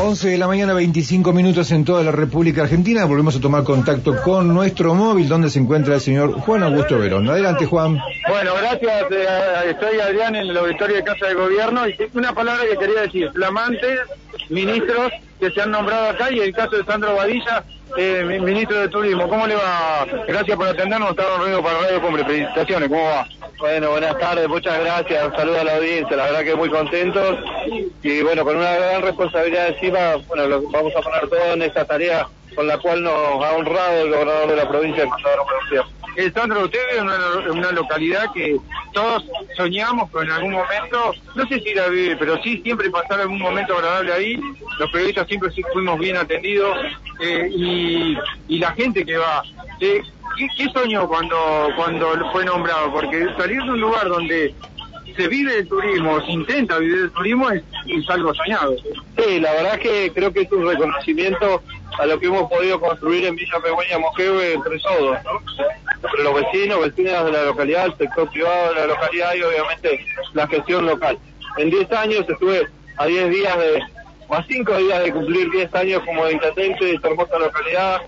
11 de la mañana, 25 minutos en toda la República Argentina. Volvemos a tomar contacto con nuestro móvil, donde se encuentra el señor Juan Augusto Verón. Adelante, Juan. Bueno, gracias. Eh, estoy Adrián en el auditorio de Casa de Gobierno y una palabra que quería decir, flamantes ministros que se han nombrado acá y el caso de Sandro Badilla, eh, ministro de Turismo. ¿Cómo le va? Gracias por atendernos. Estamos reunidos para Radio. Felicitaciones. ¿Cómo va? Bueno, buenas tardes, muchas gracias, un saludo a la audiencia, la verdad que muy contentos y bueno, con una gran responsabilidad encima, bueno, vamos a poner todo en esta tarea con la cual nos ha honrado el gobernador de la provincia, el eh, Sandro, usted vive en una, localidad que todos soñamos, pero en algún momento, no sé si la vive, pero sí siempre pasar algún momento agradable ahí. Los periodistas siempre fuimos bien atendidos eh, y, y, la gente que va. Eh, ¿qué, soñó cuando, cuando fue nombrado? Porque salir de un lugar donde se vive el turismo, se intenta vivir el turismo, es, algo soñado. Sí, la verdad que creo que es un reconocimiento a lo que hemos podido construir en Villa Pegüeña Mojave entre todos, ¿no? entre los vecinos, vecinas de la localidad, el sector privado de la localidad y obviamente la gestión local. En 10 años estuve a 10 días de, a 5 días de cumplir 10 años como intendente de esta hermosa localidad.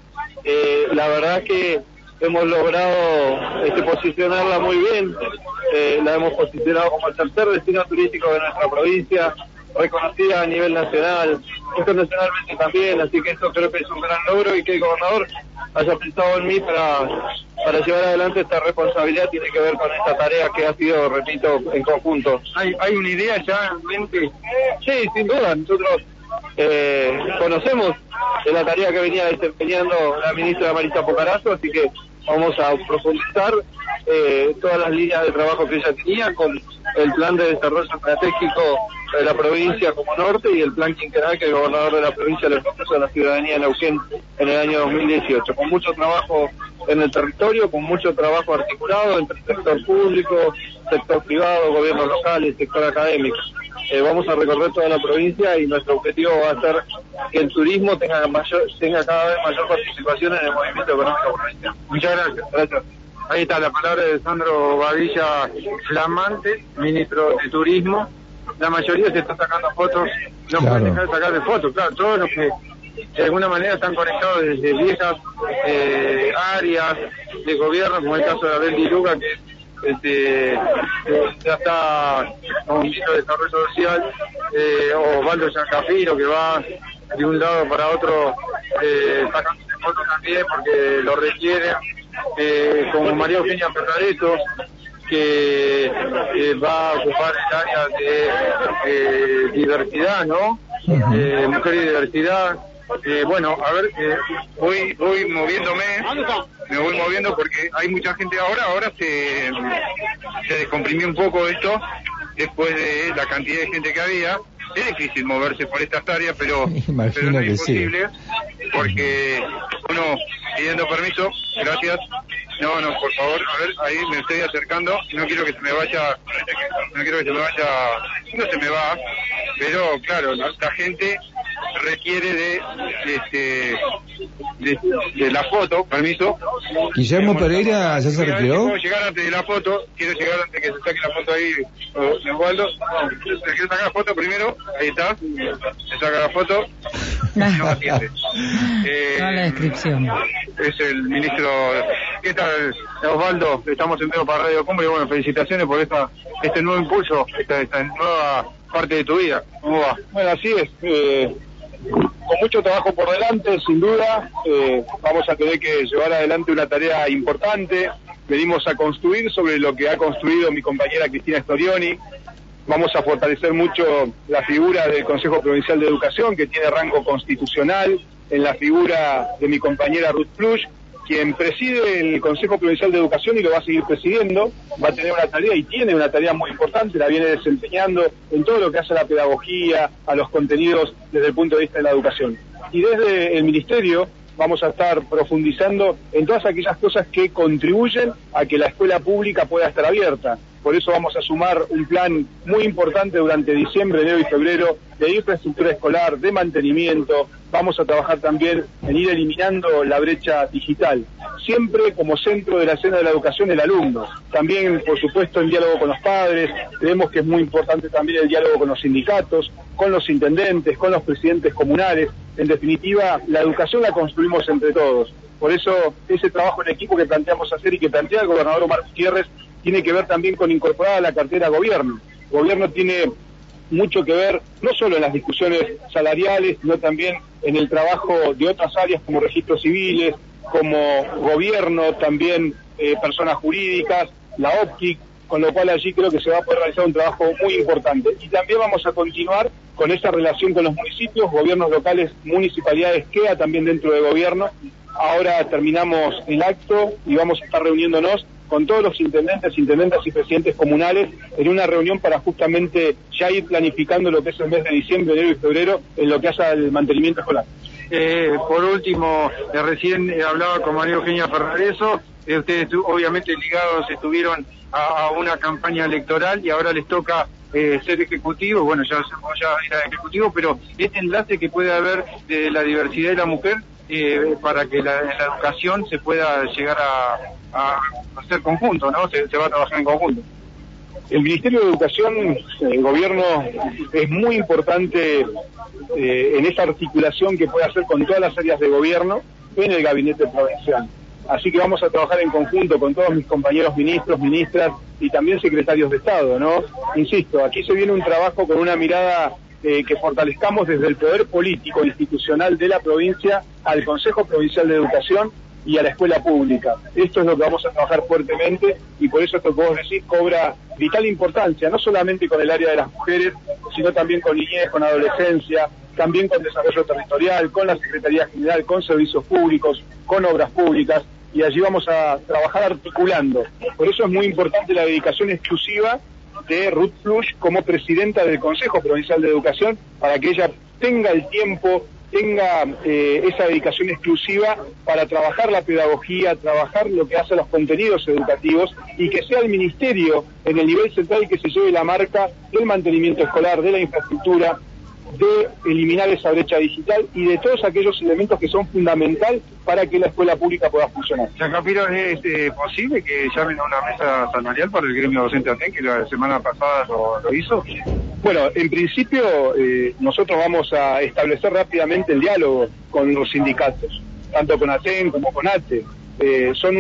Eh, la verdad que hemos logrado este, posicionarla muy bien, eh, la hemos posicionado como el tercer destino turístico de nuestra provincia, reconocida a nivel nacional, internacionalmente también, así que esto creo que es un gran logro y que el gobernador haya pensado en mí para, para llevar adelante esta responsabilidad tiene que ver con esta tarea que ha sido, repito, en conjunto. ¿Hay, hay una idea ya en mente? Sí, sin duda, nosotros eh, conocemos de la tarea que venía desempeñando la ministra Marisa Pocarazo, así que vamos a profundizar eh, todas las líneas de trabajo que ella tenía con el plan de desarrollo estratégico de la provincia como norte y el plan quinquenal que el gobernador de la provincia le propuso a la ciudadanía de Neuquén en el año 2018, con mucho trabajo en el territorio, con mucho trabajo articulado entre el sector público, sector privado, gobiernos locales, sector académico. Eh, vamos a recorrer toda la provincia y nuestro objetivo va a ser que el turismo tenga mayor, tenga cada vez mayor participación en el movimiento económico provincial. Muchas gracias. gracias. Ahí está la palabra de Sandro Badilla Flamante, ministro de Turismo. La mayoría se está sacando fotos, no pueden dejar de sacar de fotos, claro, todos los que de alguna manera están conectados desde viejas eh, áreas de gobierno, como el caso de Abel Diluga, que este, ya está con un ministro de Desarrollo Social, eh, o Osvaldo Yancafiro, que va de un lado para otro eh, sacando fotos también porque lo requiere eh, como María Eugenia Ferrareto, que eh, va a ocupar el área de diversidad, ¿no? mujer y diversidad. Bueno, a ver, voy, voy moviéndome, me voy moviendo porque hay mucha gente ahora, ahora se, se descomprimió un poco esto después de la cantidad de gente que había. Es difícil moverse por estas áreas, pero, pero no es imposible, porque uno pidiendo permiso, gracias, no, no, por favor, a ver, ahí me estoy acercando, no quiero que se me vaya, no quiero que se me vaya, no se me va, pero claro, la, gente requiere de, este, de, la foto, permiso. Guillermo Pereira ya se retiró. Quiero llegar antes de la foto, quiero llegar antes que se saque la foto ahí, Osvaldo. No, quiero sacar la foto primero, ahí está, se saca la foto, no atiende. Eh, la descripción. Es el ministro, ¿qué tal Osvaldo? Estamos en medio para Radio Cumbre y bueno, felicitaciones por esta, este nuevo impulso, esta, esta nueva parte de tu vida. ¿Cómo va? Bueno, así es. Eh, con mucho trabajo por delante, sin duda. Eh, vamos a tener que llevar adelante una tarea importante. Venimos a construir sobre lo que ha construido mi compañera Cristina Storioni. Vamos a fortalecer mucho la figura del Consejo Provincial de Educación, que tiene rango constitucional, en la figura de mi compañera Ruth Plush, quien preside el Consejo Provincial de Educación y lo va a seguir presidiendo, va a tener una tarea y tiene una tarea muy importante, la viene desempeñando en todo lo que hace a la pedagogía, a los contenidos desde el punto de vista de la educación. Y desde el Ministerio vamos a estar profundizando en todas aquellas cosas que contribuyen a que la escuela pública pueda estar abierta. Por eso vamos a sumar un plan muy importante durante diciembre, enero y febrero de infraestructura escolar, de mantenimiento, vamos a trabajar también en ir eliminando la brecha digital, siempre como centro de la escena de la educación el alumno, también por supuesto el diálogo con los padres, creemos que es muy importante también el diálogo con los sindicatos, con los intendentes, con los presidentes comunales, en definitiva la educación la construimos entre todos. Por eso ese trabajo en equipo que planteamos hacer y que plantea el gobernador Omar Gutiérrez tiene que ver también con incorporar a la cartera gobierno. Gobierno tiene mucho que ver no solo en las discusiones salariales, sino también en el trabajo de otras áreas como registros civiles, como gobierno, también eh, personas jurídicas, la OPTIC, con lo cual allí creo que se va a poder realizar un trabajo muy importante. Y también vamos a continuar con esa relación con los municipios, gobiernos locales, municipalidades, queda también dentro de gobierno, Ahora terminamos el acto y vamos a estar reuniéndonos con todos los intendentes, intendentas y presidentes comunales en una reunión para justamente ya ir planificando lo que es el mes de diciembre, enero y febrero en lo que hace al mantenimiento escolar. Eh, por último, eh, recién eh, hablaba con María Eugenia Ferrareso, ustedes obviamente ligados estuvieron a, una campaña electoral y ahora les toca ser ejecutivo, bueno, ya, ya era ejecutivo, pero este enlace que puede haber de la diversidad de la mujer eh, para que la, la, educación se pueda llegar a, hacer conjunto, ¿no? Se, va a trabajar en conjunto. El Ministerio de Educación, el gobierno, es muy importante eh, en esa articulación que puede hacer con todas las áreas de gobierno en el gabinete provincial. Así que vamos a trabajar en conjunto con todos mis compañeros ministros, ministras y también secretarios de Estado, ¿no? Insisto, aquí se viene un trabajo con una mirada eh, que fortalezcamos desde el poder político institucional de la provincia al Consejo Provincial de Educación y a la escuela pública. Esto es lo que vamos a trabajar fuertemente y por eso esto que vos decís cobra vital importancia, no solamente con el área de las mujeres, sino también con niñez, con adolescencia, también con desarrollo territorial, con la Secretaría General, con servicios públicos, con obras públicas, y allí vamos a trabajar articulando. Por eso es muy importante la dedicación exclusiva de Ruth Flush como presidenta del Consejo Provincial de Educación para que ella tenga el tiempo, tenga eh, esa dedicación exclusiva para trabajar la pedagogía, trabajar lo que hace los contenidos educativos y que sea el ministerio en el nivel central que se lleve la marca del mantenimiento escolar, de la infraestructura, de eliminar esa brecha digital y de todos aquellos elementos que son fundamental para que la escuela pública pueda funcionar. Capiro, ¿es eh, posible que llamen a una mesa salarial para el gremio docente ATEN, que la semana pasada lo, hizo? Bueno, en principio eh, nosotros vamos a establecer rápidamente el diálogo con los sindicatos, tanto con ATEN como con ATE. Eh, son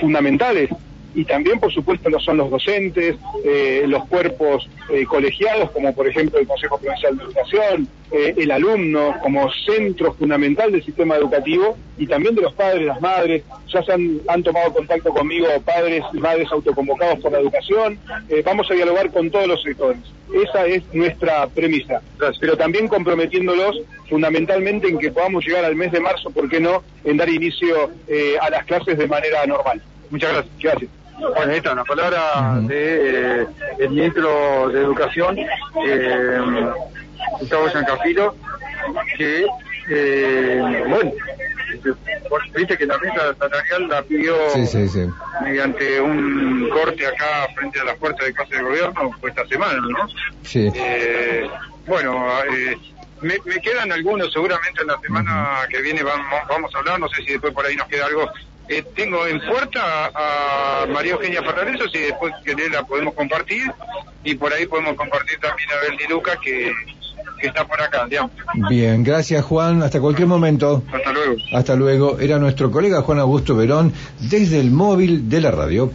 fundamentales y también, por supuesto, lo son los docentes, eh, los cuerpos eh, colegiados, como por ejemplo el Consejo Provincial de Educación, eh, el alumno como centro fundamental del sistema educativo y también de los padres, las madres. Ya se han, tomado contacto conmigo padres y madres autoconvocados por la educación. vamos a dialogar con todos los sectores. Esa es nuestra premisa. Pero también comprometiéndolos fundamentalmente en que podamos llegar al mes de marzo, ¿por qué no?, en dar inicio a las clases de manera normal. Muchas gracias. Gracias. Bueno, ahí está, una palabra de eh, el ministro de Educación, eh, Gustavo Giancafilo, que, eh, bueno, viste que la mesa salarial la pidió mediante un corte acá frente a la puerta de casa de gobierno fue esta semana, ¿no? Sí. Eh, bueno, eh, me, me, quedan algunos, seguramente en la semana que viene vamos, vamos a hablar, no sé si después por ahí nos queda algo eh, tengo en puerta a María Eugenia Ferrareso, si después querés la podemos compartir, y por ahí podemos compartir también a Bernie Luca, que, que está por acá, digamos. Bien, gracias Juan, hasta cualquier momento. Hasta luego. Hasta luego. Era nuestro colega Juan Augusto Verón desde el móvil de la radio.